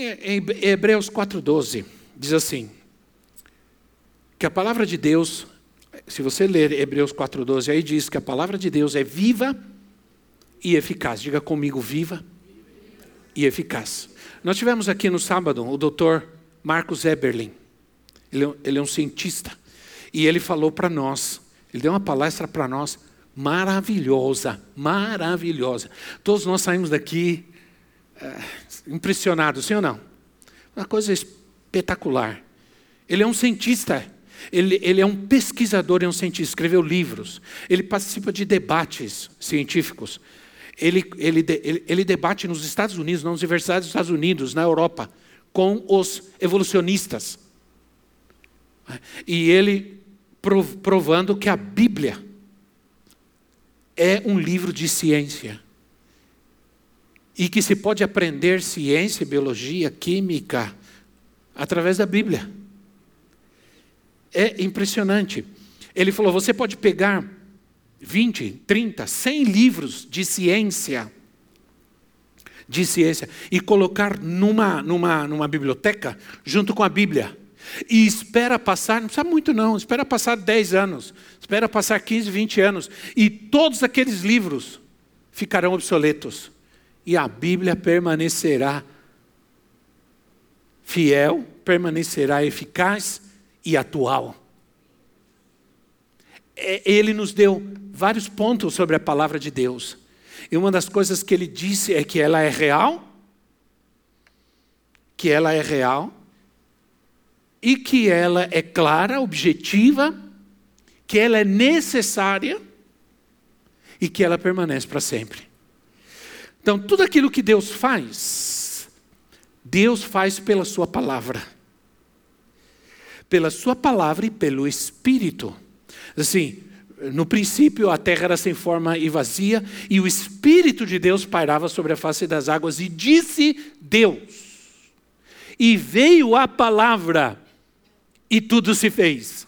Em Hebreus 4,12 diz assim: que a palavra de Deus, se você ler Hebreus 4,12, aí diz que a palavra de Deus é viva e eficaz. Diga comigo, viva e eficaz. Nós tivemos aqui no sábado o doutor Marcos Eberlin. Ele, é ele é um cientista. E ele falou para nós, ele deu uma palestra para nós maravilhosa, maravilhosa. Todos nós saímos daqui impressionado, sim ou não? Uma coisa espetacular. Ele é um cientista, ele, ele é um pesquisador é um cientista, escreveu livros, ele participa de debates científicos. Ele, ele, ele debate nos Estados Unidos, nas universidades dos Estados Unidos, na Europa, com os evolucionistas. E ele provando que a Bíblia é um livro de ciência e que se pode aprender ciência, biologia, química através da Bíblia. É impressionante. Ele falou: você pode pegar 20, 30, 100 livros de ciência, de ciência, e colocar numa, numa, numa biblioteca junto com a Bíblia. E espera passar, não precisa muito não, espera passar 10 anos, espera passar 15, 20 anos, e todos aqueles livros ficarão obsoletos e a Bíblia permanecerá fiel, permanecerá eficaz e atual. É, ele nos deu vários pontos sobre a palavra de Deus. E uma das coisas que ele disse é que ela é real, que ela é real, e que ela é clara, objetiva, que ela é necessária e que ela permanece para sempre. Então, tudo aquilo que Deus faz, Deus faz pela Sua palavra. Pela Sua palavra e pelo Espírito. Assim, no princípio a terra era sem forma e vazia, e o Espírito de Deus pairava sobre a face das águas, e disse Deus. E veio a palavra, e tudo se fez.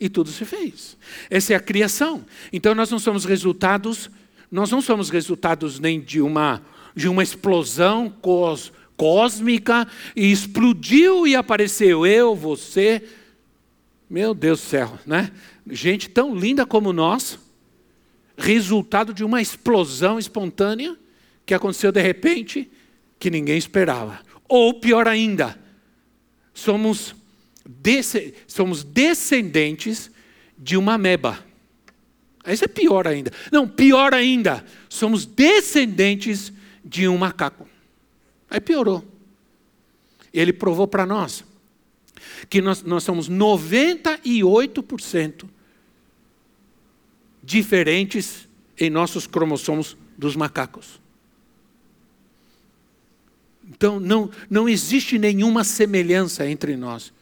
E tudo se fez. Essa é a criação. Então nós não somos resultados nós não somos resultados nem de uma, de uma explosão cos, cósmica e explodiu e apareceu eu, você. Meu Deus do céu, né? Gente tão linda como nós, resultado de uma explosão espontânea que aconteceu de repente, que ninguém esperava. Ou pior ainda, somos, somos descendentes de uma ameba. Isso é pior ainda. Não, pior ainda. Somos descendentes de um macaco. Aí piorou. Ele provou para nós que nós, nós somos 98% diferentes em nossos cromossomos dos macacos. Então, não, não existe nenhuma semelhança entre nós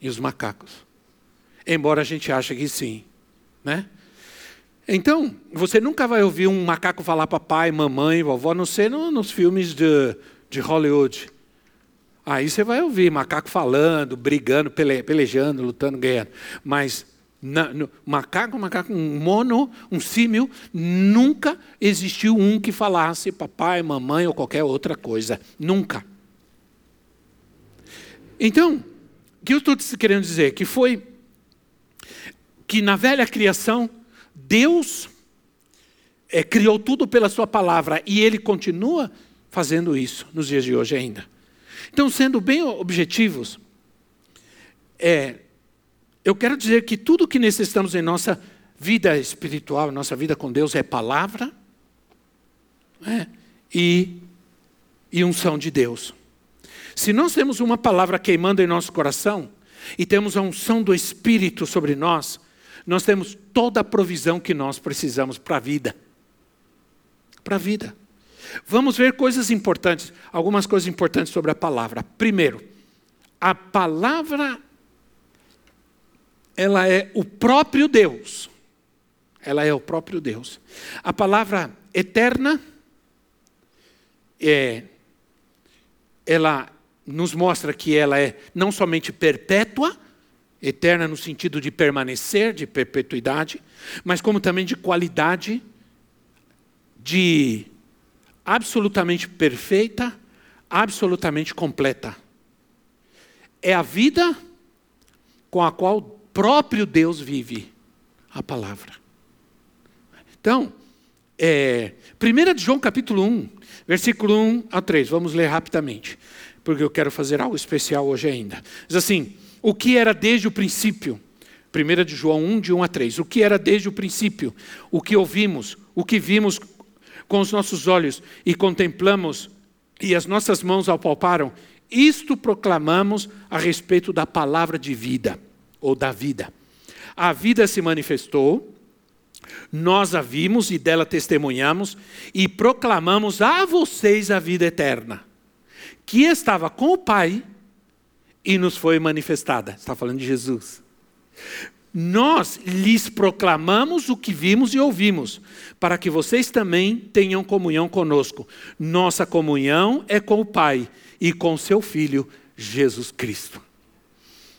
e os macacos. Embora a gente ache que sim. Né? Então, você nunca vai ouvir um macaco falar papai, mamãe, vovó, não ser no, nos filmes de, de Hollywood. Aí você vai ouvir macaco falando, brigando, pele, pelejando, lutando, ganhando. Mas na, no, macaco, macaco, um mono, um símil, nunca existiu um que falasse papai, mamãe ou qualquer outra coisa. Nunca. Então, o que eu estou querendo dizer? Que foi que na velha criação Deus é, criou tudo pela Sua palavra e Ele continua fazendo isso nos dias de hoje ainda. Então, sendo bem objetivos, é, eu quero dizer que tudo que necessitamos em nossa vida espiritual, nossa vida com Deus, é palavra é, e, e unção de Deus. Se nós temos uma palavra queimando em nosso coração e temos a unção do Espírito sobre nós, nós temos toda a provisão que nós precisamos para a vida. Para a vida. Vamos ver coisas importantes, algumas coisas importantes sobre a palavra. Primeiro, a palavra ela é o próprio Deus. Ela é o próprio Deus. A palavra eterna é ela nos mostra que ela é não somente perpétua, eterna no sentido de permanecer, de perpetuidade, mas como também de qualidade, de absolutamente perfeita, absolutamente completa. É a vida com a qual o próprio Deus vive a palavra. Então, é, 1 de João capítulo 1, versículo 1 a 3, vamos ler rapidamente, porque eu quero fazer algo especial hoje ainda. Diz assim: O que era desde o princípio? 1 de João 1, de 1 a 3. O que era desde o princípio? O que ouvimos, o que vimos com os nossos olhos e contemplamos e as nossas mãos apalparam, isto proclamamos a respeito da palavra de vida, ou da vida. A vida se manifestou, nós a vimos e dela testemunhamos e proclamamos a vocês a vida eterna, que estava com o Pai e nos foi manifestada. Está falando de Jesus. Nós lhes proclamamos o que vimos e ouvimos, para que vocês também tenham comunhão conosco. Nossa comunhão é com o Pai e com seu Filho, Jesus Cristo.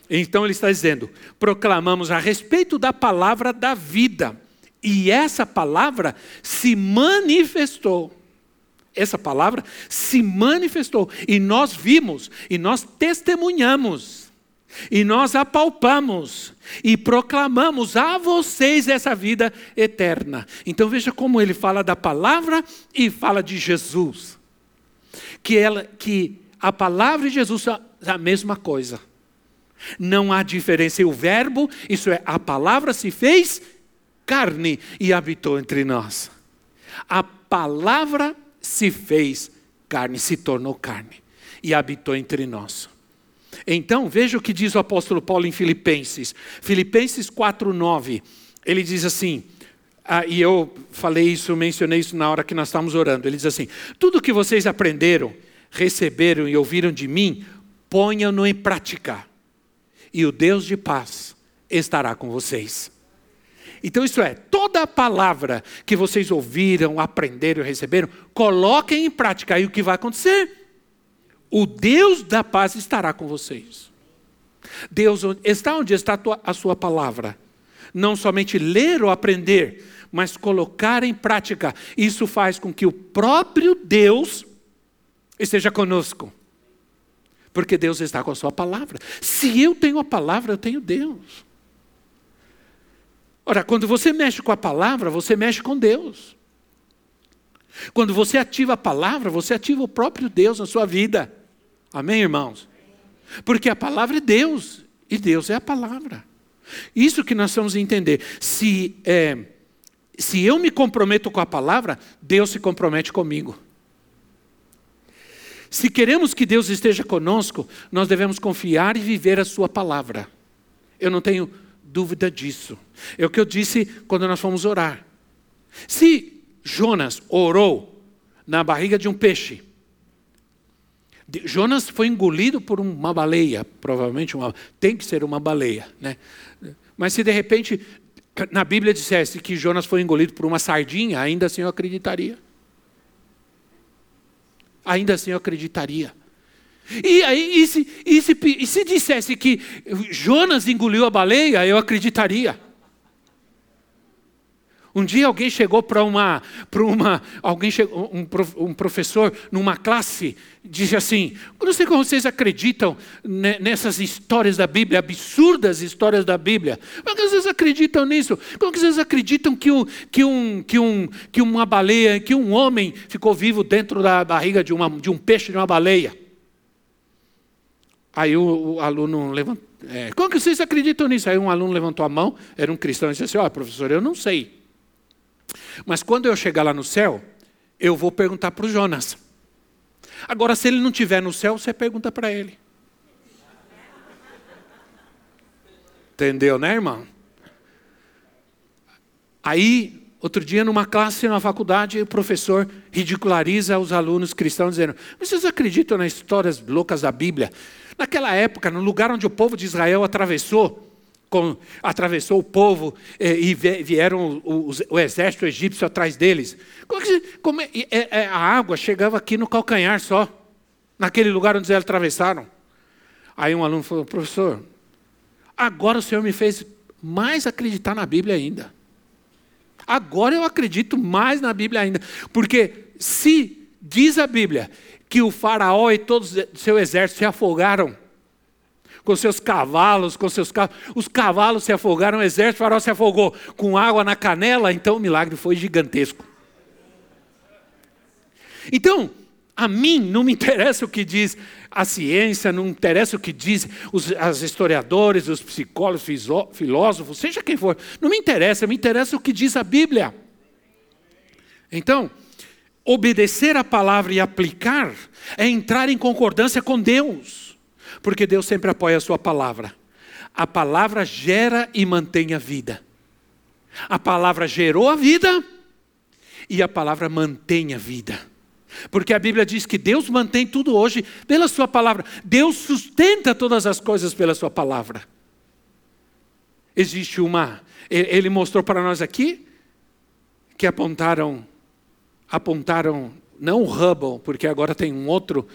Então ele está dizendo: proclamamos a respeito da palavra da vida, e essa palavra se manifestou. Essa palavra se manifestou, e nós vimos, e nós testemunhamos e nós apalpamos e proclamamos a vocês essa vida eterna. Então veja como ele fala da palavra e fala de Jesus. Que, ela, que a palavra e Jesus são a mesma coisa. Não há diferença. E o verbo, isso é, a palavra se fez carne e habitou entre nós. A palavra se fez carne, se tornou carne e habitou entre nós. Então, veja o que diz o apóstolo Paulo em Filipenses. Filipenses 4:9. Ele diz assim: ah, e eu falei isso, mencionei isso na hora que nós estávamos orando. Ele diz assim: tudo que vocês aprenderam, receberam e ouviram de mim, ponham-no em prática, e o Deus de paz estará com vocês. Então, isso é, toda a palavra que vocês ouviram, aprenderam e receberam, coloquem em prática. Aí o que vai acontecer? o Deus da paz estará com vocês. Deus está onde está a sua palavra. Não somente ler ou aprender, mas colocar em prática. Isso faz com que o próprio Deus esteja conosco. Porque Deus está com a sua palavra. Se eu tenho a palavra, eu tenho Deus. Ora, quando você mexe com a palavra, você mexe com Deus. Quando você ativa a palavra, você ativa o próprio Deus na sua vida. Amém, irmãos? Porque a palavra é Deus e Deus é a palavra. Isso que nós vamos entender. Se, é, se eu me comprometo com a palavra, Deus se compromete comigo. Se queremos que Deus esteja conosco, nós devemos confiar e viver a Sua palavra. Eu não tenho dúvida disso. É o que eu disse quando nós fomos orar. Se Jonas orou na barriga de um peixe, Jonas foi engolido por uma baleia, provavelmente uma, tem que ser uma baleia, né? Mas se de repente na Bíblia dissesse que Jonas foi engolido por uma sardinha, ainda assim eu acreditaria. Ainda assim eu acreditaria. E, aí, e, se, e, se, e se dissesse que Jonas engoliu a baleia, eu acreditaria. Um dia alguém chegou para uma, para uma, alguém chegou, um, um, professor numa classe, disse assim: não sei como vocês acreditam nessas histórias da Bíblia, absurdas histórias da Bíblia. Como que vocês acreditam nisso? Como que vocês acreditam que, um, que, um, que, um, que uma baleia, que um homem ficou vivo dentro da barriga de, uma, de um peixe de uma baleia? Aí o, o aluno levantou. É, como que vocês acreditam nisso? Aí um aluno levantou a mão, era um cristão, e disse assim: Ó, oh, professor, eu não sei. Mas quando eu chegar lá no céu, eu vou perguntar para o Jonas. Agora, se ele não estiver no céu, você pergunta para ele. Entendeu, né, irmão? Aí, outro dia, numa classe na faculdade, o professor ridiculariza os alunos cristãos, dizendo: Vocês acreditam nas histórias loucas da Bíblia? Naquela época, no lugar onde o povo de Israel atravessou, com, atravessou o povo eh, e vieram o, o, o, exército egípcio atrás deles. Como, é como é, é, a água chegava aqui no calcanhar só, naquele lugar onde eles atravessaram. Aí um aluno falou, professor, agora o senhor me fez mais acreditar na Bíblia ainda. Agora eu acredito mais na Bíblia ainda. Porque se diz a Bíblia que o faraó e todo o seu exército se afogaram com seus cavalos, com seus carros. Os cavalos se afogaram, o exército, faraó se afogou com água na canela, então o milagre foi gigantesco. Então, a mim não me interessa o que diz a ciência, não interessa o que diz os as historiadores, os psicólogos, filósofos, seja quem for. Não me interessa, me interessa o que diz a Bíblia. Então, obedecer a palavra e aplicar é entrar em concordância com Deus, porque Deus sempre apoia a sua palavra. A palavra gera e mantém a vida. A palavra gerou a vida e a palavra mantém a vida. Porque a Bíblia diz que Deus mantém tudo hoje pela Sua palavra. Deus sustenta todas as coisas pela Sua palavra. Existe uma. Ele mostrou para nós aqui que apontaram, apontaram não o Hubble, porque agora tem um outro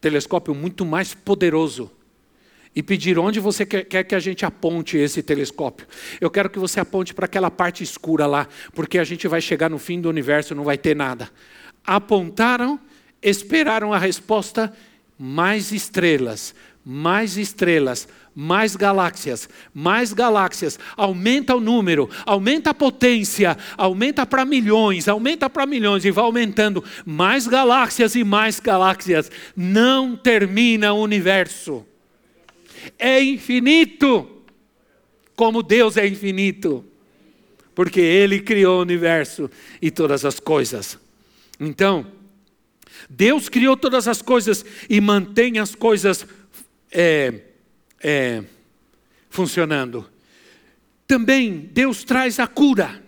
telescópio muito mais poderoso. E pediram onde você quer que a gente aponte esse telescópio. Eu quero que você aponte para aquela parte escura lá, porque a gente vai chegar no fim do universo e não vai ter nada apontaram, esperaram a resposta, mais estrelas, mais estrelas, mais galáxias, mais galáxias, aumenta o número, aumenta a potência, aumenta para milhões, aumenta para milhões e vai aumentando, mais galáxias e mais galáxias. Não termina o universo. É infinito, como Deus é infinito, porque Ele criou o universo e todas as coisas. Então, Deus criou todas as coisas e mantém as coisas é, é, funcionando. Também Deus traz a cura.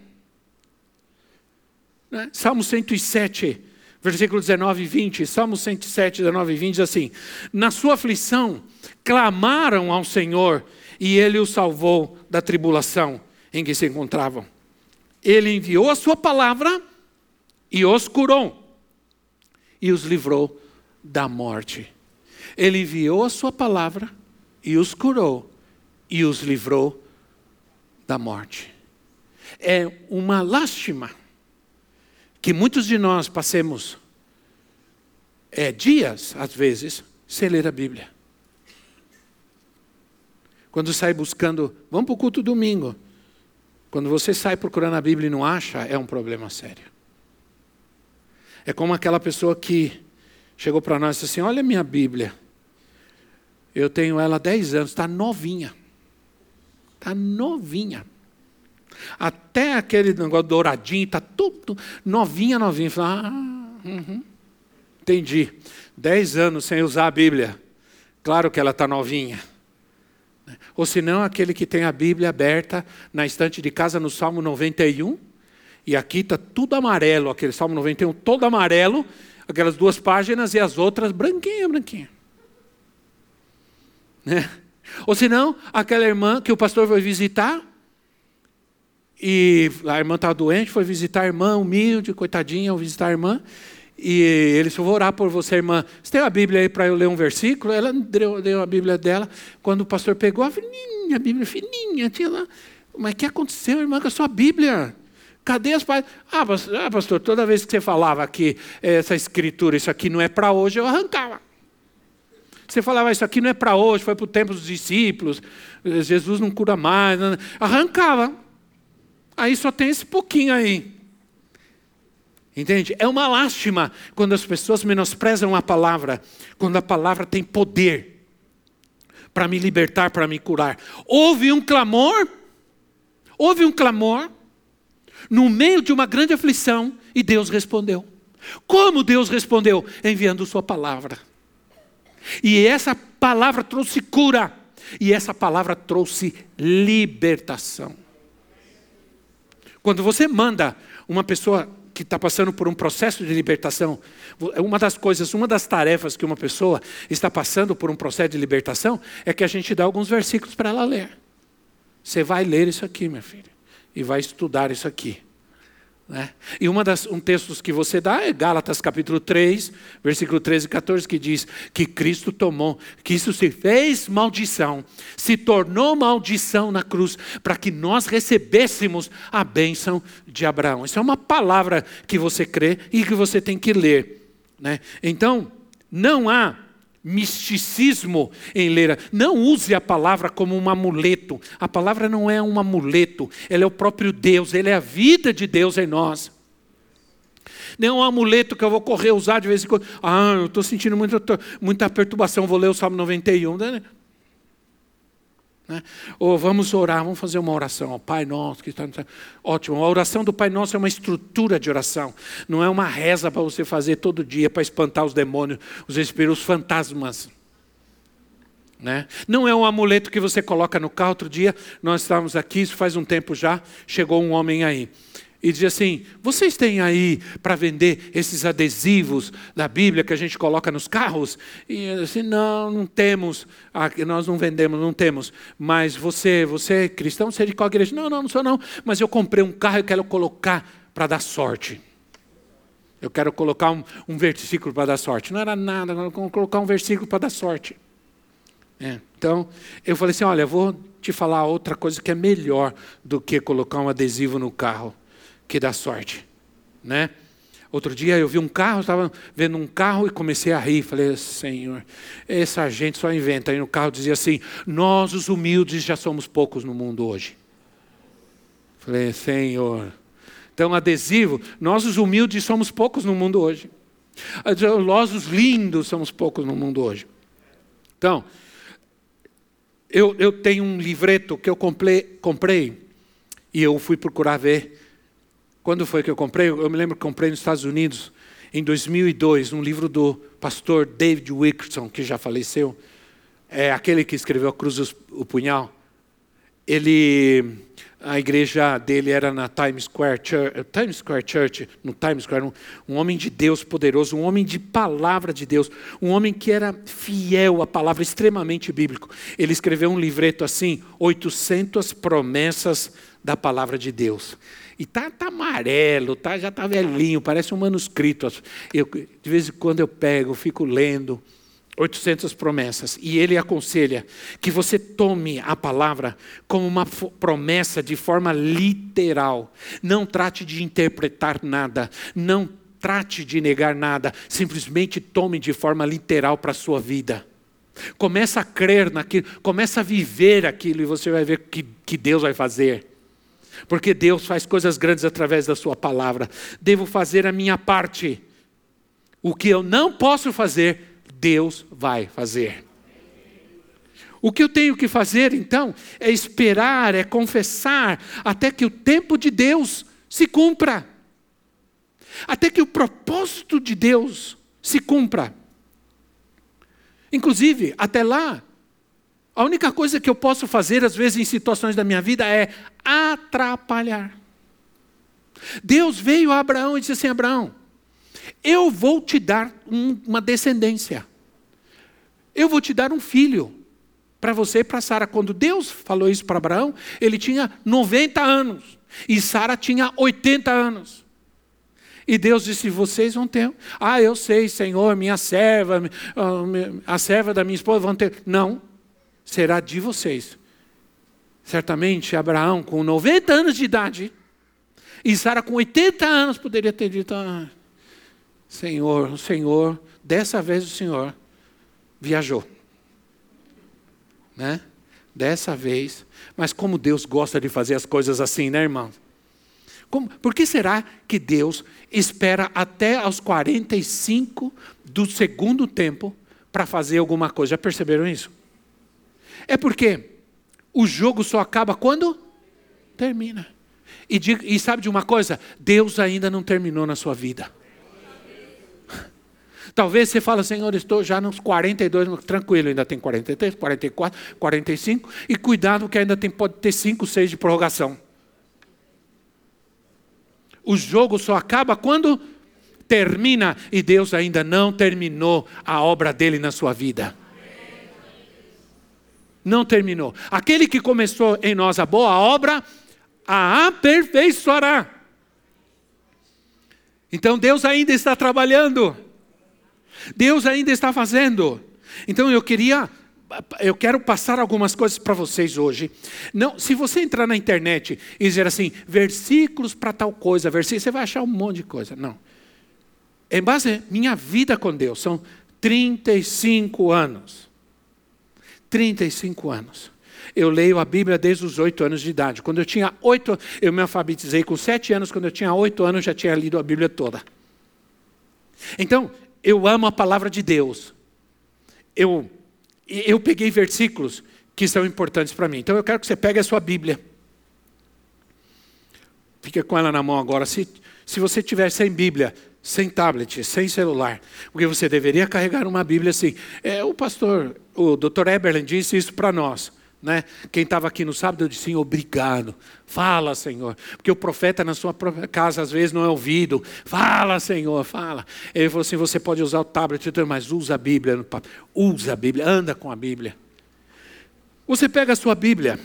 Né? Salmo 107, versículo 19 e 20. Salmo 107, 19 e 20 diz assim: Na sua aflição clamaram ao Senhor e ele os salvou da tribulação em que se encontravam. Ele enviou a sua palavra e os curou e os livrou da morte. Ele enviou a sua palavra e os curou e os livrou da morte. É uma lástima que muitos de nós passemos é, dias, às vezes, sem ler a Bíblia. Quando sai buscando, vamos para o culto domingo. Quando você sai procurando a Bíblia e não acha, é um problema sério. É como aquela pessoa que chegou para nós e disse assim: Olha minha Bíblia. Eu tenho ela há 10 anos, está novinha. Está novinha. Até aquele negócio douradinho, está tudo novinha, novinha. Falei, ah, uhum. entendi. 10 anos sem usar a Bíblia. Claro que ela está novinha. Ou se não, aquele que tem a Bíblia aberta na estante de casa no Salmo 91 e aqui está tudo amarelo, aquele Salmo 91 todo amarelo, aquelas duas páginas e as outras branquinha, branquinha. Né? Ou senão, aquela irmã que o pastor foi visitar, e a irmã estava doente, foi visitar a irmã, humilde, coitadinha, visitar a irmã, e ele disse, vou orar por você, irmã. Você tem a Bíblia aí para eu ler um versículo? Ela deu, deu a Bíblia dela. Quando o pastor pegou, a fininha, a Bíblia fininha, tinha lá. Mas o que aconteceu, irmã, com a sua Bíblia? Cadê as páginas? Ah, ah, pastor, toda vez que você falava que essa escritura, isso aqui não é para hoje, eu arrancava. Você falava, isso aqui não é para hoje, foi para o tempo dos discípulos, Jesus não cura mais. Não, arrancava. Aí só tem esse pouquinho aí. Entende? É uma lástima quando as pessoas menosprezam a palavra, quando a palavra tem poder para me libertar, para me curar. Houve um clamor, houve um clamor, no meio de uma grande aflição e Deus respondeu. Como Deus respondeu? Enviando Sua palavra. E essa palavra trouxe cura, e essa palavra trouxe libertação. Quando você manda uma pessoa que está passando por um processo de libertação, uma das coisas, uma das tarefas que uma pessoa está passando por um processo de libertação é que a gente dá alguns versículos para ela ler. Você vai ler isso aqui, minha filha, e vai estudar isso aqui. Né? E uma das, um texto que você dá é Gálatas capítulo 3, versículo 13 e 14, que diz que Cristo tomou, que isso se fez maldição, se tornou maldição na cruz, para que nós recebêssemos a bênção de Abraão. Isso é uma palavra que você crê e que você tem que ler. Né? Então, não há misticismo em ler. Não use a palavra como um amuleto. A palavra não é um amuleto, ela é o próprio Deus, ela é a vida de Deus em nós. Nem é um amuleto que eu vou correr usar de vez em quando. Ah, eu estou sentindo muita, muita perturbação, vou ler o Salmo 91. Né? Né? Ou vamos orar, vamos fazer uma oração. Pai Nosso que está. Ótimo. A oração do Pai Nosso é uma estrutura de oração. Não é uma reza para você fazer todo dia para espantar os demônios, os espíritos, os fantasmas. Né? Não é um amuleto que você coloca no carro. Outro dia nós estávamos aqui, isso faz um tempo já, chegou um homem aí e diz assim: vocês têm aí para vender esses adesivos da Bíblia que a gente coloca nos carros? E assim, não, não temos, nós não vendemos, não temos. Mas você, você é cristão, você é de qual igreja? Não, não, não sou não. Mas eu comprei um carro e quero colocar para dar sorte. Eu quero colocar um, um versículo para dar sorte. Não era nada, eu vou colocar um versículo para dar sorte. É, então, eu falei assim: olha, vou te falar outra coisa que é melhor do que colocar um adesivo no carro que dá sorte, né? Outro dia eu vi um carro, estava vendo um carro e comecei a rir. Falei, Senhor, essa gente só inventa. Aí no carro dizia assim: Nós, os humildes, já somos poucos no mundo hoje. Falei, Senhor. Então, adesivo, nós, os humildes, somos poucos no mundo hoje. Nós, os lindos, somos poucos no mundo hoje. Então, eu, eu tenho um livreto que eu comprei, comprei e eu fui procurar ver quando foi que eu comprei? Eu me lembro que comprei nos Estados Unidos em 2002, um livro do pastor David Wilkerson, que já faleceu. É aquele que escreveu Cruz o Punhal. Ele, a igreja dele era na Times Square Church, Times Square Church no Times Square, um, um homem de Deus poderoso, um homem de palavra de Deus, um homem que era fiel à palavra, extremamente bíblico. Ele escreveu um livreto assim, 800 promessas da palavra de Deus. E tá, tá amarelo, tá, já está velhinho, parece um manuscrito. Eu, de vez em quando eu pego, fico lendo 800 promessas. E ele aconselha que você tome a palavra como uma promessa de forma literal. Não trate de interpretar nada, não trate de negar nada, simplesmente tome de forma literal para a sua vida. Começa a crer naquilo, começa a viver aquilo e você vai ver que, que Deus vai fazer. Porque Deus faz coisas grandes através da Sua palavra. Devo fazer a minha parte. O que eu não posso fazer, Deus vai fazer. O que eu tenho que fazer então é esperar, é confessar, até que o tempo de Deus se cumpra. Até que o propósito de Deus se cumpra. Inclusive, até lá, a única coisa que eu posso fazer, às vezes, em situações da minha vida é atrapalhar. Deus veio a Abraão e disse assim: Abraão, eu vou te dar um, uma descendência. Eu vou te dar um filho para você e para Sara. Quando Deus falou isso para Abraão, ele tinha 90 anos e Sara tinha 80 anos. E Deus disse: Vocês vão ter. Ah, eu sei, Senhor, minha serva, a serva da minha esposa vão ter. Não, será de vocês. Certamente Abraão, com 90 anos de idade, e Sara com 80 anos, poderia ter dito: ah, Senhor, o Senhor, dessa vez o Senhor viajou. Né? Dessa vez. Mas como Deus gosta de fazer as coisas assim, né, irmão? Como, por que será que Deus espera até aos 45 do segundo tempo para fazer alguma coisa? Já perceberam isso? É porque o jogo só acaba quando termina. E, e sabe de uma coisa? Deus ainda não terminou na sua vida. Talvez você fale, Senhor, estou já nos 42, tranquilo, ainda tem 43, 44, 45, e cuidado que ainda tem, pode ter 5, 6 de prorrogação. O jogo só acaba quando termina e Deus ainda não terminou a obra dele na sua vida. Não terminou. Aquele que começou em nós a boa obra, a aperfeiçoará. Então Deus ainda está trabalhando. Deus ainda está fazendo. Então eu queria eu quero passar algumas coisas para vocês hoje. Não, se você entrar na internet e dizer assim, versículos para tal coisa, versículos, você vai achar um monte de coisa. Não. Em base minha vida com Deus, são 35 anos. 35 anos. Eu leio a Bíblia desde os oito anos de idade. Quando eu tinha oito, eu me alfabetizei com sete anos. Quando eu tinha oito anos, já tinha lido a Bíblia toda. Então, eu amo a palavra de Deus. Eu, eu peguei versículos que são importantes para mim. Então, eu quero que você pegue a sua Bíblia. Fica com ela na mão agora. Se, se você tiver sem Bíblia, sem tablet, sem celular, porque você deveria carregar uma Bíblia assim. É, o pastor, o Dr. Eberlin disse isso para nós. Né? Quem estava aqui no sábado, eu disse, obrigado. Fala, Senhor. Porque o profeta na sua própria casa, às vezes, não é ouvido. Fala, Senhor, fala. Ele falou assim: você pode usar o tablet, mas usa a Bíblia. Usa a Bíblia, anda com a Bíblia. Você pega a sua Bíblia.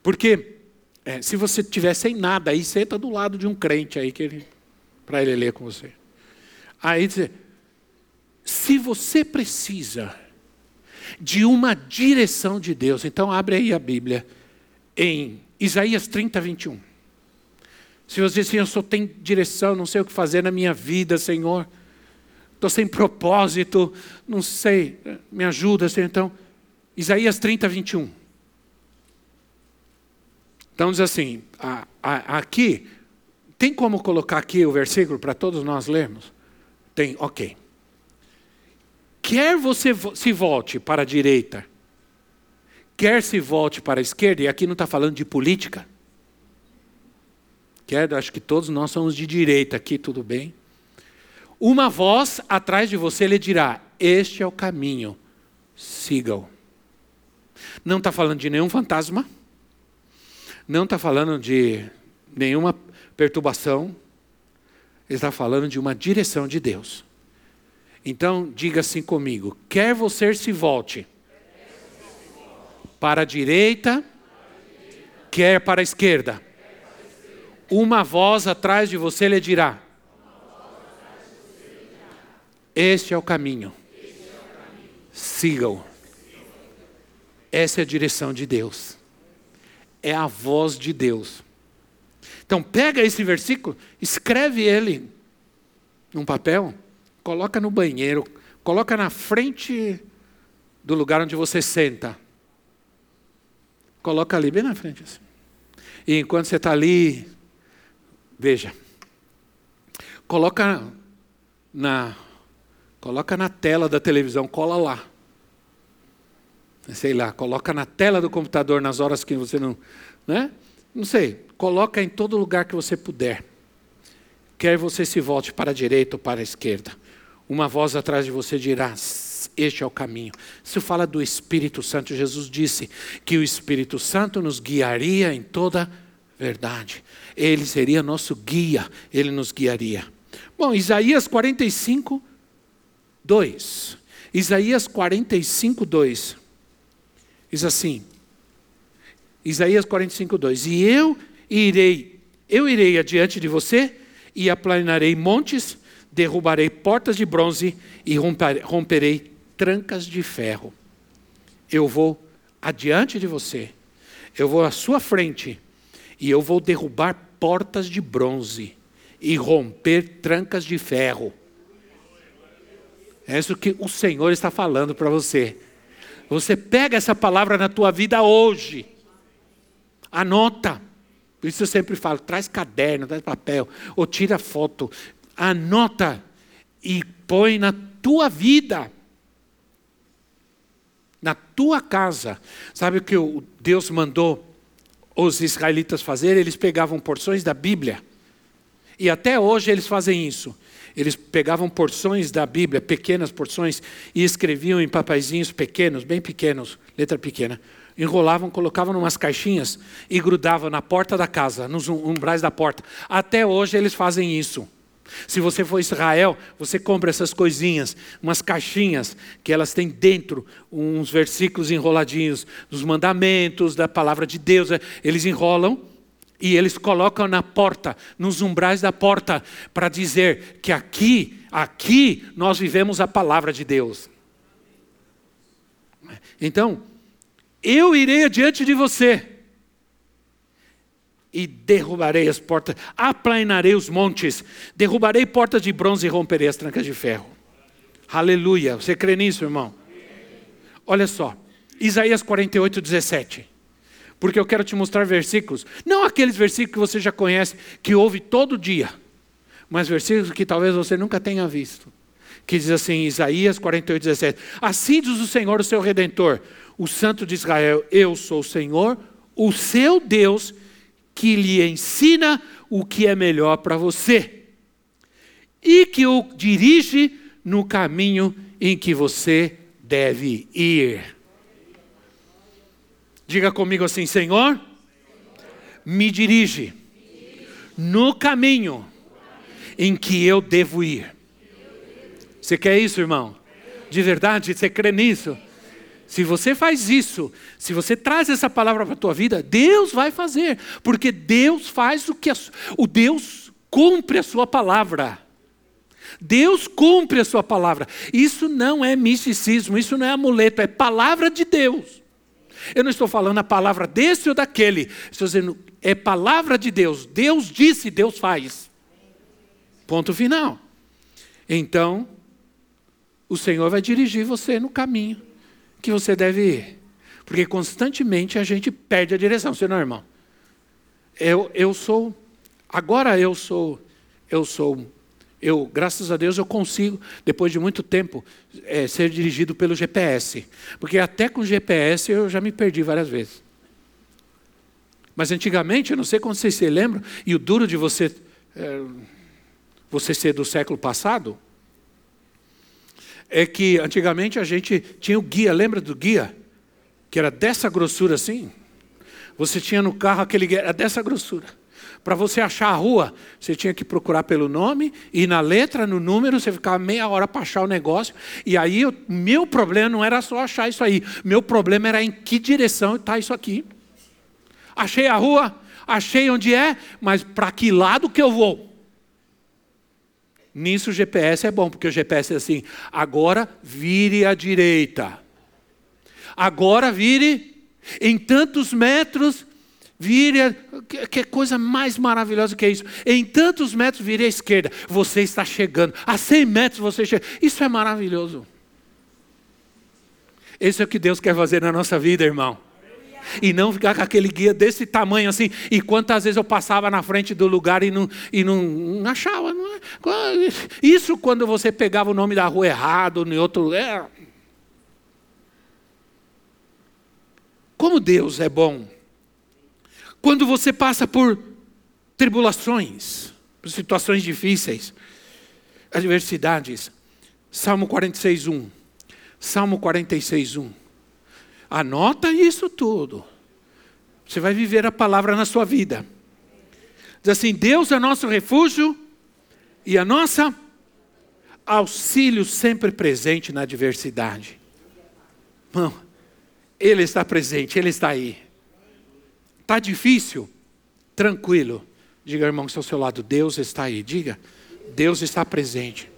Porque é, se você tiver sem nada, aí senta do lado de um crente aí que ele para ele ler com você. Aí diz, se você precisa de uma direção de Deus, então abre aí a Bíblia em Isaías 30, 21. Se você diz assim, eu só tenho direção, não sei o que fazer na minha vida, Senhor, estou sem propósito, não sei, me ajuda, Senhor. Então, Isaías 30, 21. Então diz assim, a, a, aqui tem como colocar aqui o versículo para todos nós lermos? Tem, ok. Quer você se volte para a direita, quer se volte para a esquerda, e aqui não está falando de política. Quer, acho que todos nós somos de direita aqui, tudo bem? Uma voz atrás de você lhe dirá: Este é o caminho, sigam. Não está falando de nenhum fantasma, não está falando de nenhuma perturbação, ele está falando de uma direção de Deus. Então, diga assim comigo: quer você se volte para a direita, quer para a esquerda. Uma voz atrás de você lhe dirá: Este é o caminho. Sigam. Essa é a direção de Deus. É a voz de Deus. Então pega esse versículo, escreve ele num papel, coloca no banheiro, coloca na frente do lugar onde você senta. Coloca ali, bem na frente. Assim. E enquanto você está ali, veja, coloca na, coloca na tela da televisão, cola lá. Sei lá, coloca na tela do computador nas horas que você não. Né? Não sei, coloca em todo lugar que você puder. Quer você se volte para a direita ou para a esquerda. Uma voz atrás de você dirá: Este é o caminho. Isso fala do Espírito Santo. Jesus disse que o Espírito Santo nos guiaria em toda verdade. Ele seria nosso guia, ele nos guiaria. Bom, Isaías 45, 2. Isaías 45, 2. Diz assim: Isaías 45, 2. E eu irei, eu irei adiante de você e aplanarei montes, derrubarei portas de bronze e romperei trancas de ferro. Eu vou adiante de você, eu vou à sua frente e eu vou derrubar portas de bronze e romper trancas de ferro. É isso que o Senhor está falando para você. Você pega essa palavra na tua vida hoje. Anota. Por isso eu sempre falo, traz caderno, traz papel, ou tira foto, anota e põe na tua vida. Na tua casa. Sabe o que Deus mandou os israelitas fazer? Eles pegavam porções da Bíblia. E até hoje eles fazem isso. Eles pegavam porções da Bíblia, pequenas porções, e escreviam em papaizinhos pequenos, bem pequenos, letra pequena, enrolavam, colocavam em umas caixinhas e grudavam na porta da casa, nos umbrais da porta. Até hoje eles fazem isso. Se você for Israel, você compra essas coisinhas, umas caixinhas que elas têm dentro uns versículos enroladinhos dos mandamentos, da palavra de Deus. É, eles enrolam e eles colocam na porta, nos umbrais da porta, para dizer que aqui, aqui nós vivemos a palavra de Deus. Então, eu irei adiante de você e derrubarei as portas, aplainarei os montes, derrubarei portas de bronze e romperei as trancas de ferro. Aleluia. Você crê nisso, irmão? Olha só, Isaías 48, 17. Porque eu quero te mostrar versículos, não aqueles versículos que você já conhece, que ouve todo dia, mas versículos que talvez você nunca tenha visto. Que diz assim, Isaías 48, 17: Assim diz o Senhor, o seu redentor, o Santo de Israel: Eu sou o Senhor, o seu Deus, que lhe ensina o que é melhor para você e que o dirige no caminho em que você deve ir. Diga comigo assim: Senhor, me dirige no caminho em que eu devo ir. Você quer isso, irmão? De verdade, você crê nisso? Se você faz isso, se você traz essa palavra para a tua vida, Deus vai fazer, porque Deus faz o que a, o Deus cumpre a sua palavra. Deus cumpre a sua palavra. Isso não é misticismo, isso não é amuleto, é palavra de Deus. Eu não estou falando a palavra desse ou daquele, estou dizendo, é palavra de Deus. Deus disse, Deus faz. Ponto final. Então, o Senhor vai dirigir você no caminho que você deve ir. Porque constantemente a gente perde a direção, você não, irmão? Eu, eu sou, agora eu sou, eu sou, eu, graças a Deus, eu consigo, depois de muito tempo, é, ser dirigido pelo GPS. Porque até com GPS eu já me perdi várias vezes. Mas antigamente, eu não sei quando vocês se lembram, e o duro de você, é, você ser do século passado, é que antigamente a gente tinha o guia, lembra do guia? Que era dessa grossura assim. Você tinha no carro aquele guia, era dessa grossura. Para você achar a rua, você tinha que procurar pelo nome e na letra, no número, você ficava meia hora para achar o negócio. E aí, o meu problema não era só achar isso aí. Meu problema era em que direção está isso aqui. Achei a rua, achei onde é, mas para que lado que eu vou? Nisso o GPS é bom, porque o GPS é assim: agora vire à direita. Agora vire em tantos metros, vire. A, que coisa mais maravilhosa que é isso? Em tantos metros, vire à esquerda. Você está chegando. A 100 metros você chega. Isso é maravilhoso. Esse é o que Deus quer fazer na nossa vida, irmão e não ficar com aquele guia desse tamanho assim. E quantas vezes eu passava na frente do lugar e não, e não, não achava. Não é? Isso quando você pegava o nome da rua errado, em outro lugar. É. Como Deus é bom. Quando você passa por tribulações, por situações difíceis, adversidades. Salmo 46, 1. Salmo 46, 1. Anota isso tudo. Você vai viver a palavra na sua vida. Diz assim: Deus é nosso refúgio e a nossa auxílio sempre presente na adversidade. Irmão, Ele está presente, Ele está aí. Está difícil? Tranquilo. Diga, irmão, que está ao seu lado, Deus está aí. Diga, Deus está presente.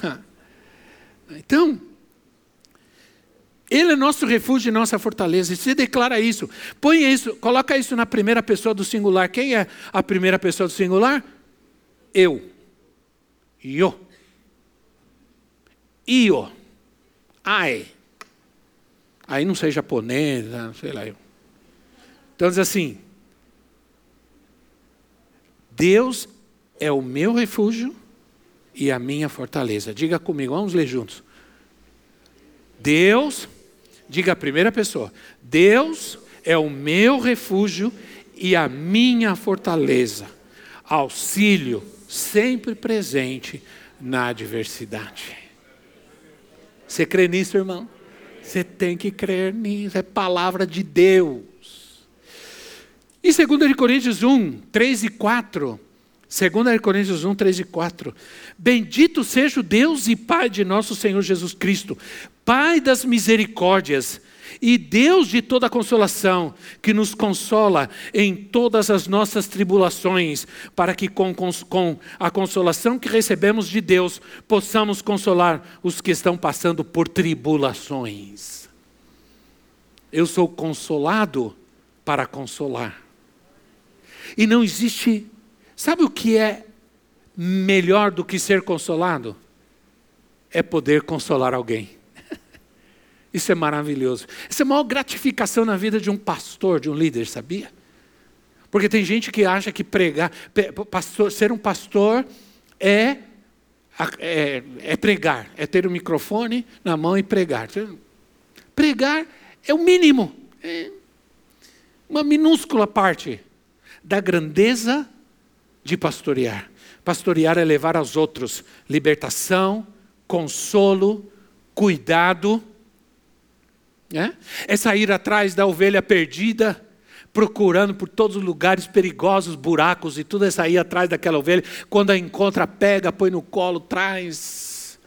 Então, ele é nosso refúgio e nossa fortaleza. E você declara isso. Põe isso, coloca isso na primeira pessoa do singular. Quem é a primeira pessoa do singular? Eu. Yo. Io. Ai. Aí não sei japonês, não sei lá. Então diz assim: Deus é o meu refúgio e a minha fortaleza. Diga comigo, vamos ler juntos. Deus Diga a primeira pessoa: Deus é o meu refúgio e a minha fortaleza, auxílio sempre presente na adversidade. Você crê nisso, irmão? Você tem que crer nisso, é palavra de Deus. E 2 Coríntios 1, 3 e 4. 2 Coríntios 1, 3 e 4. Bendito seja o Deus e Pai de nosso Senhor Jesus Cristo, Pai das misericórdias e Deus de toda consolação, que nos consola em todas as nossas tribulações, para que com, com, a consolação que recebemos de Deus, possamos consolar os que estão passando por tribulações. Eu sou consolado para consolar. E não existe. Sabe o que é melhor do que ser consolado? É poder consolar alguém. Isso é maravilhoso. Isso é a maior gratificação na vida de um pastor, de um líder, sabia? Porque tem gente que acha que pregar, pastor, ser um pastor é, é, é pregar, é ter um microfone na mão e pregar. Pregar é o mínimo, é uma minúscula parte da grandeza de pastorear. Pastorear é levar aos outros libertação, consolo, cuidado. É, é sair atrás da ovelha perdida, procurando por todos os lugares perigosos, buracos e tudo, é sair atrás daquela ovelha. Quando a encontra, pega, põe no colo, traz.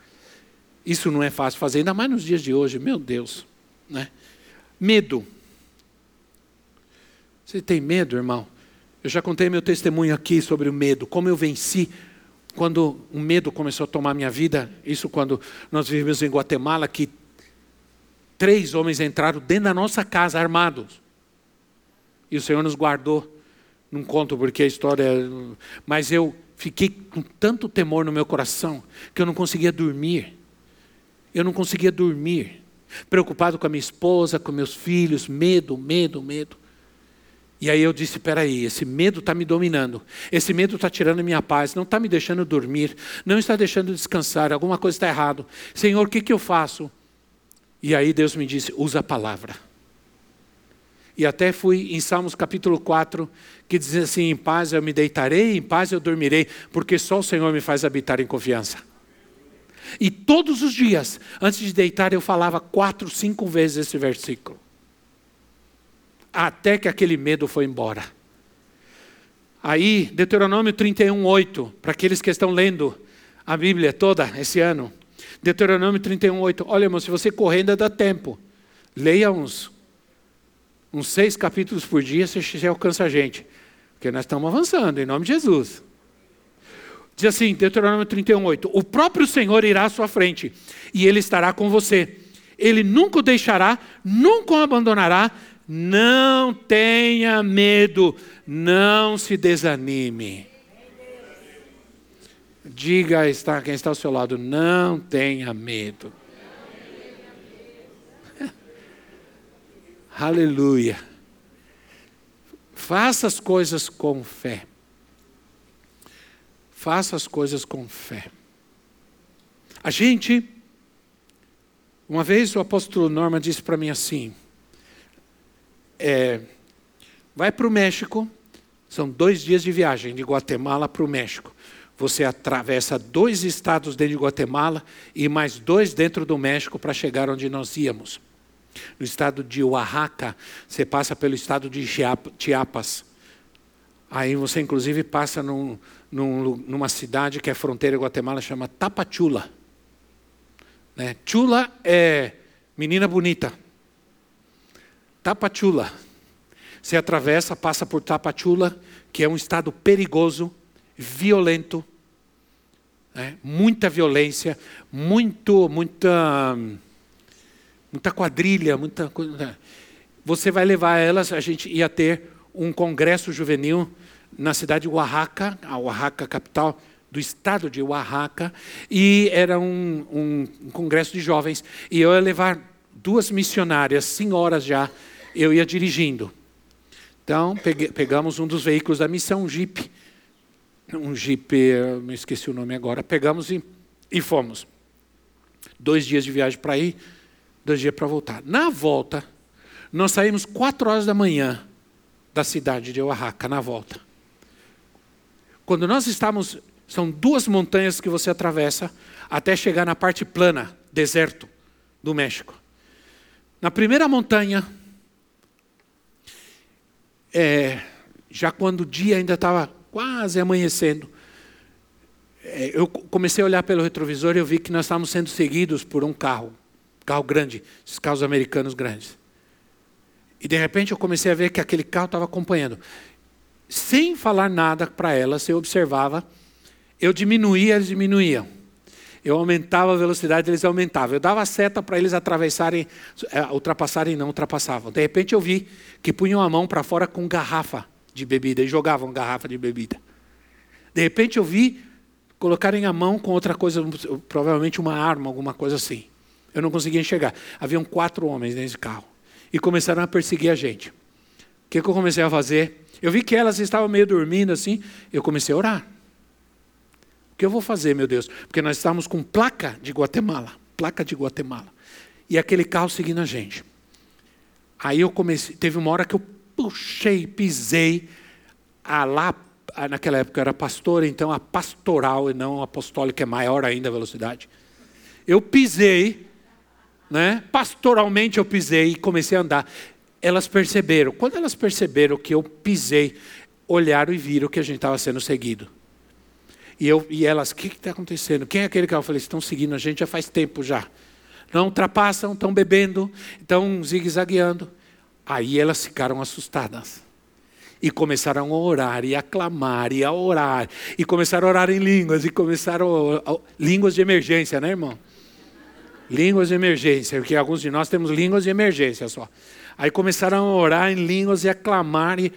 Isso não é fácil fazer, ainda mais nos dias de hoje, meu Deus. Né? Medo. Você tem medo, irmão? Eu já contei meu testemunho aqui sobre o medo, como eu venci quando o medo começou a tomar minha vida. Isso quando nós vivemos em Guatemala, que três homens entraram dentro da nossa casa armados. E o Senhor nos guardou. Não conto porque a história. Mas eu fiquei com tanto temor no meu coração que eu não conseguia dormir. Eu não conseguia dormir. Preocupado com a minha esposa, com meus filhos, medo, medo, medo. E aí eu disse: peraí, esse medo está me dominando, esse medo está tirando minha paz, não está me deixando dormir, não está deixando descansar, alguma coisa está errado. Senhor, o que, que eu faço? E aí Deus me disse: usa a palavra. E até fui em Salmos capítulo 4, que diz assim: em paz eu me deitarei, em paz eu dormirei, porque só o Senhor me faz habitar em confiança. E todos os dias, antes de deitar, eu falava quatro, cinco vezes esse versículo até que aquele medo foi embora. Aí, Deuteronômio 31, 8, para aqueles que estão lendo a Bíblia toda esse ano. Deuteronômio 31, 8. Olha, irmão, se você correr ainda dá tempo. Leia uns, uns seis capítulos por dia, você, você alcança a gente. Porque nós estamos avançando, em nome de Jesus. Diz assim, Deuteronômio 31, 8. O próprio Senhor irá à sua frente, e Ele estará com você. Ele nunca o deixará, nunca o abandonará, não tenha medo, não se desanime. Diga a quem está ao seu lado, não tenha medo. Aleluia. Faça as coisas com fé. Faça as coisas com fé. A gente, uma vez o apóstolo Norma disse para mim assim: é, vai para o México, são dois dias de viagem de Guatemala para o México. Você atravessa dois estados dentro de Guatemala e mais dois dentro do México para chegar onde nós íamos. No estado de Oaxaca, você passa pelo estado de Chiapas. Aí você, inclusive, passa num, num, numa cidade que é fronteira Guatemala, chama Tapachula. Né? Chula é menina bonita. Tapachula. Você atravessa, passa por Tapachula, que é um estado perigoso, violento, né? muita violência, muito, muita, muita quadrilha, muita coisa. Você vai levar elas, a gente ia ter um congresso juvenil na cidade de Oaxaca, a Oaxaca capital do estado de Oaxaca, e era um, um, um congresso de jovens, e eu ia levar duas missionárias, senhoras já, eu ia dirigindo. Então, peguei, pegamos um dos veículos da missão, um Jeep. Um Jeep, me esqueci o nome agora. Pegamos e, e fomos. Dois dias de viagem para ir, dois dias para voltar. Na volta, nós saímos quatro horas da manhã da cidade de Oaxaca, na volta. Quando nós estávamos, são duas montanhas que você atravessa até chegar na parte plana, deserto do México. Na primeira montanha, é, já quando o dia ainda estava quase amanhecendo, é, eu comecei a olhar pelo retrovisor e eu vi que nós estávamos sendo seguidos por um carro, carro grande, esses carros americanos grandes. E de repente eu comecei a ver que aquele carro estava acompanhando. Sem falar nada para elas, eu observava, eu diminuía, eles diminuíam. Eu aumentava a velocidade, eles aumentavam. Eu dava a seta para eles atravessarem, é, ultrapassarem, não ultrapassavam. De repente eu vi que punham a mão para fora com garrafa de bebida e jogavam garrafa de bebida. De repente eu vi colocarem a mão com outra coisa, provavelmente uma arma, alguma coisa assim. Eu não conseguia enxergar. Haviam quatro homens nesse carro e começaram a perseguir a gente. O que, que eu comecei a fazer? Eu vi que elas estavam meio dormindo assim, eu comecei a orar. O que eu vou fazer, meu Deus? Porque nós estávamos com placa de Guatemala, placa de Guatemala. E aquele carro seguindo a gente. Aí eu comecei, teve uma hora que eu puxei, pisei a lá, naquela época era pastor, então a pastoral e não a apostólica é maior ainda a velocidade. Eu pisei, né? Pastoralmente eu pisei e comecei a andar. Elas perceberam. Quando elas perceberam que eu pisei, olharam e viram que a gente estava sendo seguido. E, eu, e elas, o que está acontecendo? Quem é aquele carro? Eu falei, estão seguindo a gente já faz tempo já. Não ultrapassam, estão bebendo, estão zigue-zagueando. Aí elas ficaram assustadas. E começaram a orar, e a clamar, e a orar. E começaram a orar em línguas, e começaram. A, línguas de emergência, né, irmão? Línguas de emergência, porque alguns de nós temos línguas de emergência só. Aí começaram a orar em línguas e a clamar. E,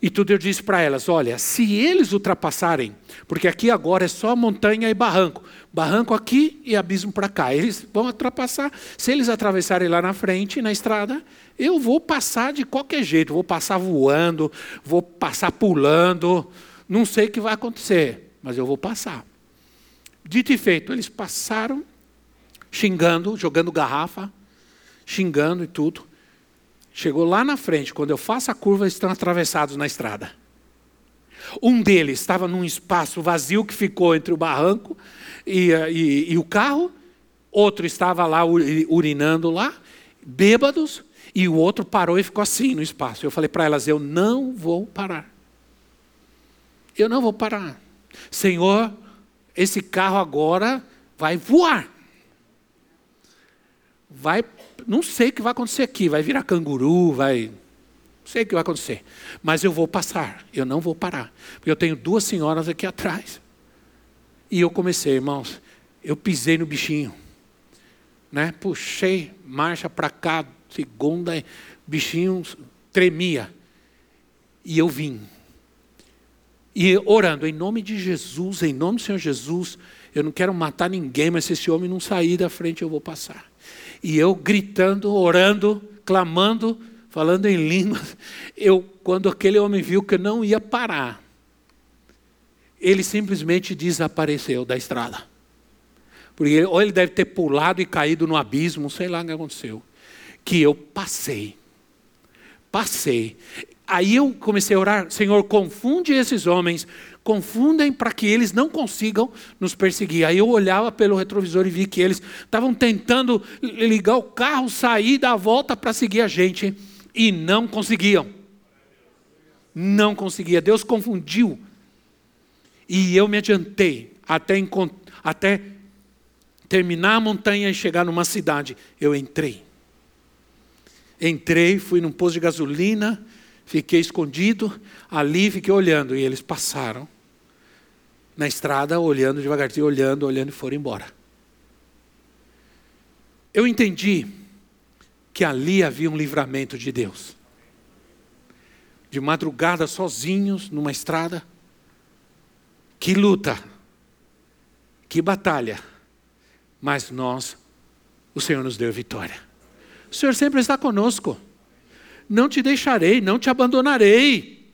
e tudo eu disse para elas: olha, se eles ultrapassarem, porque aqui agora é só montanha e barranco, barranco aqui e abismo para cá, eles vão ultrapassar. Se eles atravessarem lá na frente, na estrada, eu vou passar de qualquer jeito, vou passar voando, vou passar pulando, não sei o que vai acontecer, mas eu vou passar. Dito e feito, eles passaram xingando, jogando garrafa, xingando e tudo. Chegou lá na frente, quando eu faço a curva, eles estão atravessados na estrada. Um deles estava num espaço vazio que ficou entre o barranco e, eh, e, e o carro, outro estava lá urinando lá, bêbados, e o outro parou e ficou assim no espaço. Eu falei para elas: Eu não vou parar. Eu não vou parar. Senhor, esse carro agora vai voar. Vai não sei o que vai acontecer aqui, vai virar canguru, vai. Não sei o que vai acontecer. Mas eu vou passar, eu não vou parar. Porque eu tenho duas senhoras aqui atrás. E eu comecei, irmãos, eu pisei no bichinho. Né? Puxei, marcha para cá, segunda, bichinho tremia. E eu vim. E orando, em nome de Jesus, em nome do Senhor Jesus, eu não quero matar ninguém, mas se esse homem não sair da frente, eu vou passar. E eu gritando, orando, clamando, falando em línguas. Eu, quando aquele homem viu que eu não ia parar, ele simplesmente desapareceu da estrada. Porque ou ele deve ter pulado e caído no abismo, sei lá o que aconteceu. Que eu passei. Passei. Aí eu comecei a orar, Senhor, confunde esses homens confundem para que eles não consigam nos perseguir. Aí eu olhava pelo retrovisor e vi que eles estavam tentando ligar o carro, sair, dar a volta para seguir a gente e não conseguiam. Não conseguia. Deus confundiu. E eu me adiantei até, até terminar a montanha e chegar numa cidade. Eu entrei. Entrei, fui num posto de gasolina, fiquei escondido ali, fiquei olhando e eles passaram na estrada, olhando devagarzinho, olhando, olhando e foram embora. Eu entendi que ali havia um livramento de Deus. De madrugada, sozinhos, numa estrada. Que luta, que batalha, mas nós, o Senhor nos deu vitória. O Senhor sempre está conosco. Não te deixarei, não te abandonarei.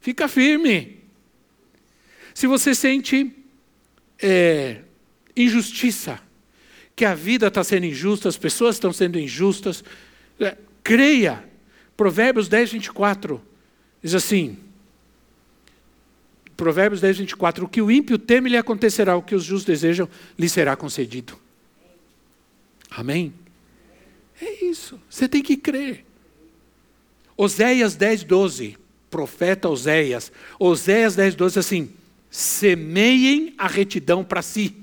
Fica firme. Se você sente é, injustiça, que a vida está sendo injusta, as pessoas estão sendo injustas, é, creia. Provérbios 10, 24 diz assim: Provérbios 10, 24: O que o ímpio teme lhe acontecerá, o que os justos desejam lhe será concedido. Amém? É isso. Você tem que crer. Oséias 10, 12. Profeta Oséias. Oséias 10, 12 assim: semeiem a retidão para si,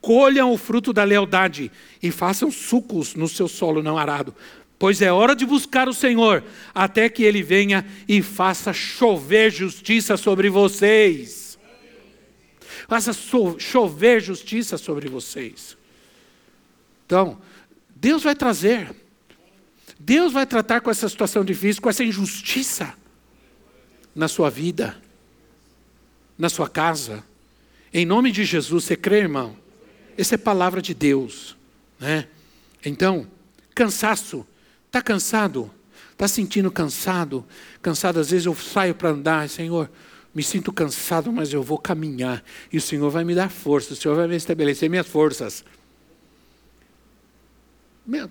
colham o fruto da lealdade e façam sucos no seu solo não arado. Pois é hora de buscar o Senhor, até que Ele venha e faça chover justiça sobre vocês. Faça chover justiça sobre vocês. Então, Deus vai trazer. Deus vai tratar com essa situação difícil, com essa injustiça na sua vida, na sua casa. Em nome de Jesus, você crê, irmão? Essa é palavra de Deus. Né? Então, cansaço. Está cansado? Está sentindo cansado? Cansado, às vezes eu saio para andar, Senhor, me sinto cansado, mas eu vou caminhar. E o Senhor vai me dar força, o Senhor vai me estabelecer minhas forças.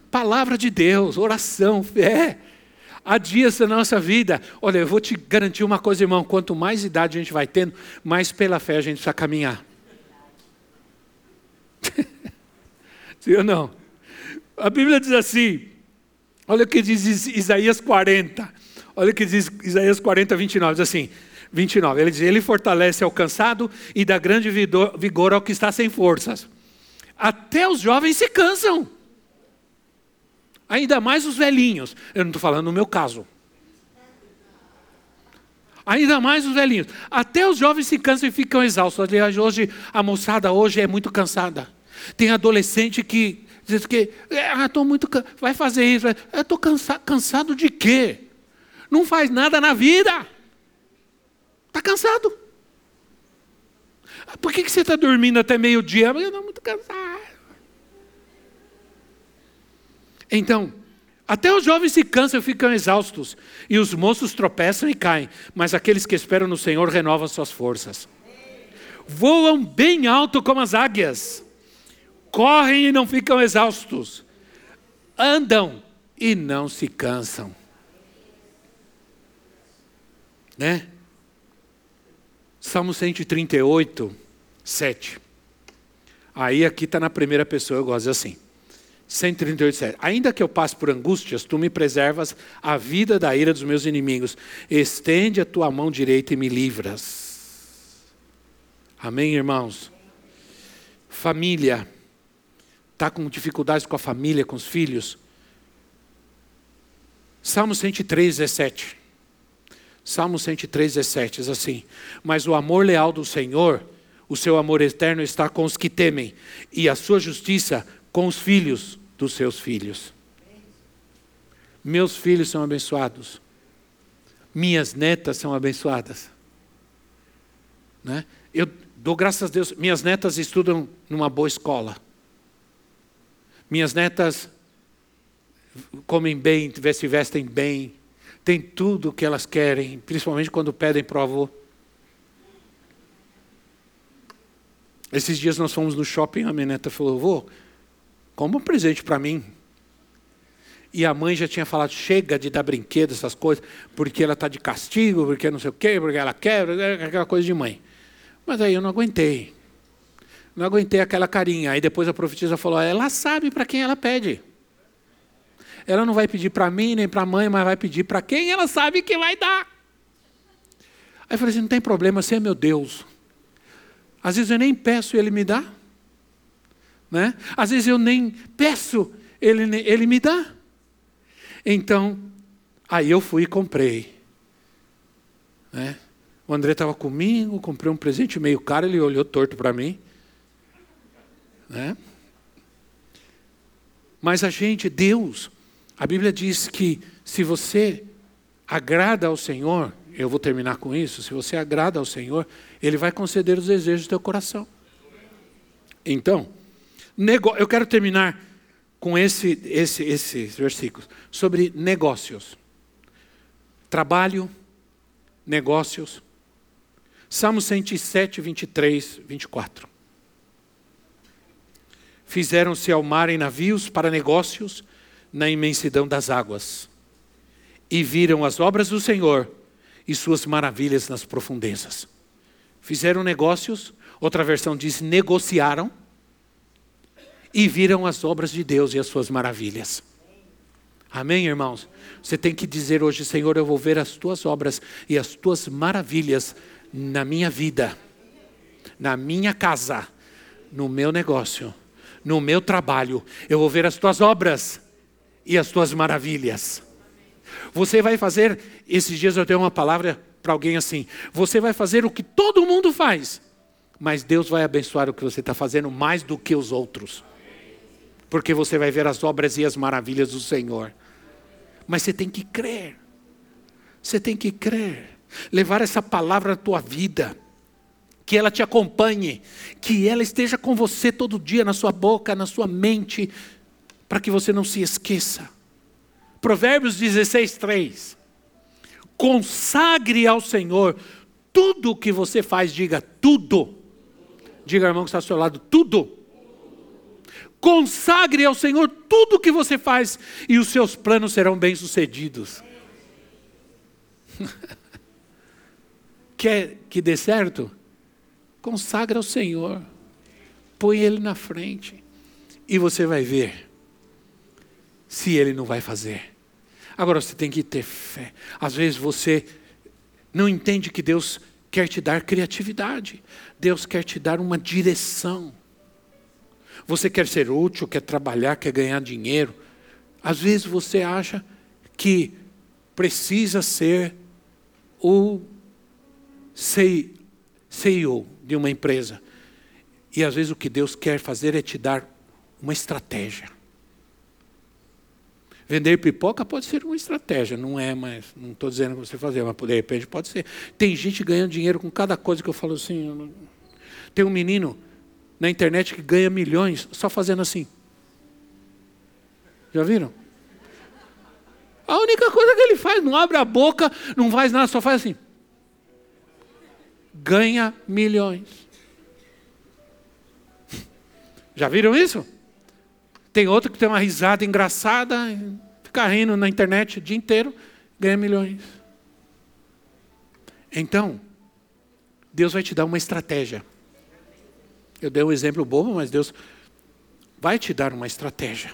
Palavra de Deus, oração, fé. Há dias da nossa vida. Olha, eu vou te garantir uma coisa, irmão: quanto mais idade a gente vai tendo, mais pela fé a gente precisa caminhar. Sim ou não? A Bíblia diz assim: olha o que diz Isaías 40. Olha o que diz Isaías 40, 29. Diz assim: 29. Ele diz: Ele fortalece ao cansado e dá grande vigor ao que está sem forças. Até os jovens se cansam Ainda mais os velhinhos. Eu não estou falando no meu caso. Ainda mais os velhinhos. Até os jovens se cansam e ficam exaustos. Aliás, hoje, a moçada hoje é muito cansada. Tem adolescente que diz que, ah, estou muito vai fazer isso. Estou cansa, cansado de quê? Não faz nada na vida. Está cansado. Por que, que você está dormindo até meio-dia? Eu estou muito cansado. Então, até os jovens se cansam e ficam exaustos, e os moços tropeçam e caem, mas aqueles que esperam no Senhor renovam suas forças. Voam bem alto como as águias, correm e não ficam exaustos, andam e não se cansam. Né? Salmo 138, 7. Aí aqui está na primeira pessoa, eu gosto assim. 138, 7. Ainda que eu passe por angústias, tu me preservas a vida da ira dos meus inimigos. Estende a tua mão direita e me livras. Amém, irmãos? Família. Está com dificuldades com a família, com os filhos? Salmo 103, 17. Salmo 103, 17 diz assim: Mas o amor leal do Senhor, o seu amor eterno está com os que temem, e a sua justiça com os filhos dos seus filhos. Meus filhos são abençoados. Minhas netas são abençoadas. Né? Eu dou graças a Deus, minhas netas estudam numa boa escola. Minhas netas comem bem, se vestem bem, têm tudo o que elas querem, principalmente quando pedem para o avô. Esses dias nós fomos no shopping, a minha neta falou, avô, como um presente para mim. E a mãe já tinha falado: chega de dar brinquedo, essas coisas, porque ela está de castigo, porque não sei o quê, porque ela quer, aquela coisa de mãe. Mas aí eu não aguentei. Não aguentei aquela carinha. Aí depois a profetisa falou: ela sabe para quem ela pede. Ela não vai pedir para mim nem para a mãe, mas vai pedir para quem ela sabe que vai dar. Aí eu falei assim: não tem problema, você é meu Deus. Às vezes eu nem peço e ele me dá. Né? Às vezes eu nem peço, ele, ele me dá. Então, aí eu fui e comprei. Né? O André estava comigo, comprei um presente meio caro, ele olhou torto para mim. Né? Mas a gente, Deus, a Bíblia diz que se você agrada ao Senhor, eu vou terminar com isso, se você agrada ao Senhor, Ele vai conceder os desejos do teu coração. Então, eu quero terminar com esse, esse, esses versículos sobre negócios. Trabalho, negócios. Salmo 107, 23, 24. Fizeram-se ao mar em navios para negócios na imensidão das águas. E viram as obras do Senhor e suas maravilhas nas profundezas. Fizeram negócios, outra versão diz negociaram e viram as obras de Deus e as suas maravilhas. Amém, irmãos? Você tem que dizer hoje, Senhor, eu vou ver as tuas obras e as tuas maravilhas na minha vida, na minha casa, no meu negócio, no meu trabalho. Eu vou ver as tuas obras e as tuas maravilhas. Você vai fazer, esses dias eu tenho uma palavra para alguém assim: você vai fazer o que todo mundo faz, mas Deus vai abençoar o que você está fazendo mais do que os outros, porque você vai ver as obras e as maravilhas do Senhor. Mas você tem que crer, você tem que crer, levar essa palavra na tua vida que ela te acompanhe, que ela esteja com você todo dia, na sua boca, na sua mente, para que você não se esqueça. Provérbios 16, 3. Consagre ao Senhor tudo o que você faz, diga tudo. Diga, irmão que está ao seu lado, tudo. Consagre ao Senhor tudo o que você faz, e os seus planos serão bem-sucedidos. Quer que dê certo? Consagra ao Senhor, põe Ele na frente, e você vai ver se Ele não vai fazer. Agora você tem que ter fé. Às vezes você não entende que Deus quer te dar criatividade, Deus quer te dar uma direção. Você quer ser útil, quer trabalhar, quer ganhar dinheiro. Às vezes você acha que precisa ser o CEO de uma empresa. E às vezes o que Deus quer fazer é te dar uma estratégia. Vender pipoca pode ser uma estratégia, não é, mas não estou dizendo que você fazer, mas de repente pode ser. Tem gente ganhando dinheiro com cada coisa que eu falo assim. Tem um menino na internet que ganha milhões só fazendo assim. Já viram? A única coisa que ele faz, não abre a boca, não faz nada, só faz assim. Ganha milhões. Já viram isso? Tem outro que tem uma risada engraçada, fica rindo na internet o dia inteiro, ganha milhões. Então, Deus vai te dar uma estratégia. Eu dei um exemplo bobo, mas Deus vai te dar uma estratégia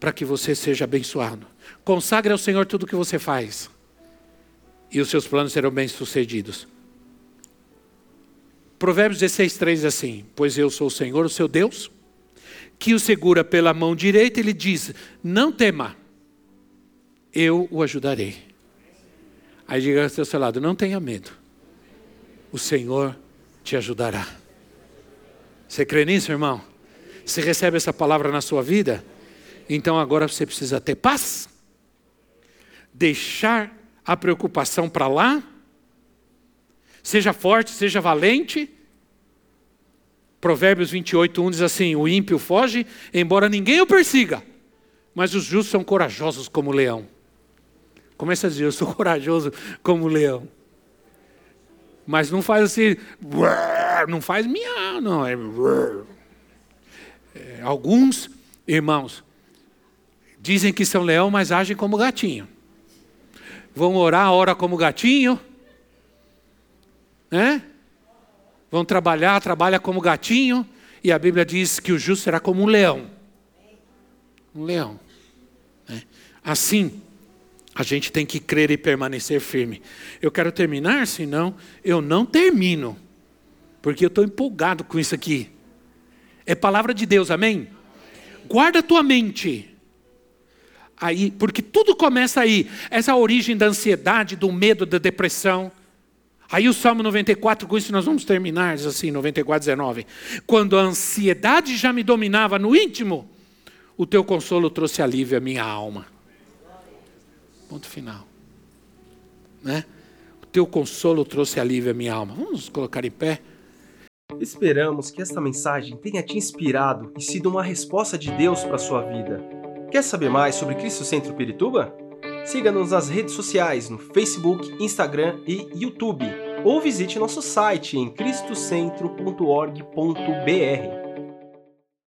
para que você seja abençoado. Consagre ao Senhor tudo o que você faz, e os seus planos serão bem-sucedidos. Provérbios 16, 3 assim: Pois eu sou o Senhor, o seu Deus, que o segura pela mão direita, ele diz: Não tema, eu o ajudarei. Aí diga ao seu lado: Não tenha medo, o Senhor te ajudará. Você crê nisso, irmão? Você recebe essa palavra na sua vida? Então agora você precisa ter paz, deixar a preocupação para lá, seja forte, seja valente Provérbios 28, 1 diz assim: O ímpio foge, embora ninguém o persiga, mas os justos são corajosos como o leão. Começa a dizer: Eu sou corajoso como o leão. Mas não faz assim, não faz minha, não. É, é, alguns irmãos dizem que são leão, mas agem como gatinho. Vão orar, ora como gatinho, né? vão trabalhar, trabalha como gatinho, e a Bíblia diz que o justo será como um leão. Um leão. Né? Assim, a gente tem que crer e permanecer firme. Eu quero terminar, senão eu não termino, porque eu estou empolgado com isso aqui. É palavra de Deus, amém? Guarda a tua mente. Aí, porque tudo começa aí. Essa origem da ansiedade, do medo, da depressão. Aí o Salmo 94, com isso nós vamos terminar, diz assim, 94, 19. Quando a ansiedade já me dominava no íntimo, o teu consolo trouxe alívio à minha alma. Ponto final. Né? O teu consolo trouxe alívio à minha alma. Vamos colocar em pé. Esperamos que esta mensagem tenha te inspirado e sido uma resposta de Deus para a sua vida. Quer saber mais sobre Cristo Centro Pirituba? Siga-nos nas redes sociais no Facebook, Instagram e YouTube, ou visite nosso site em cristocentro.org.br.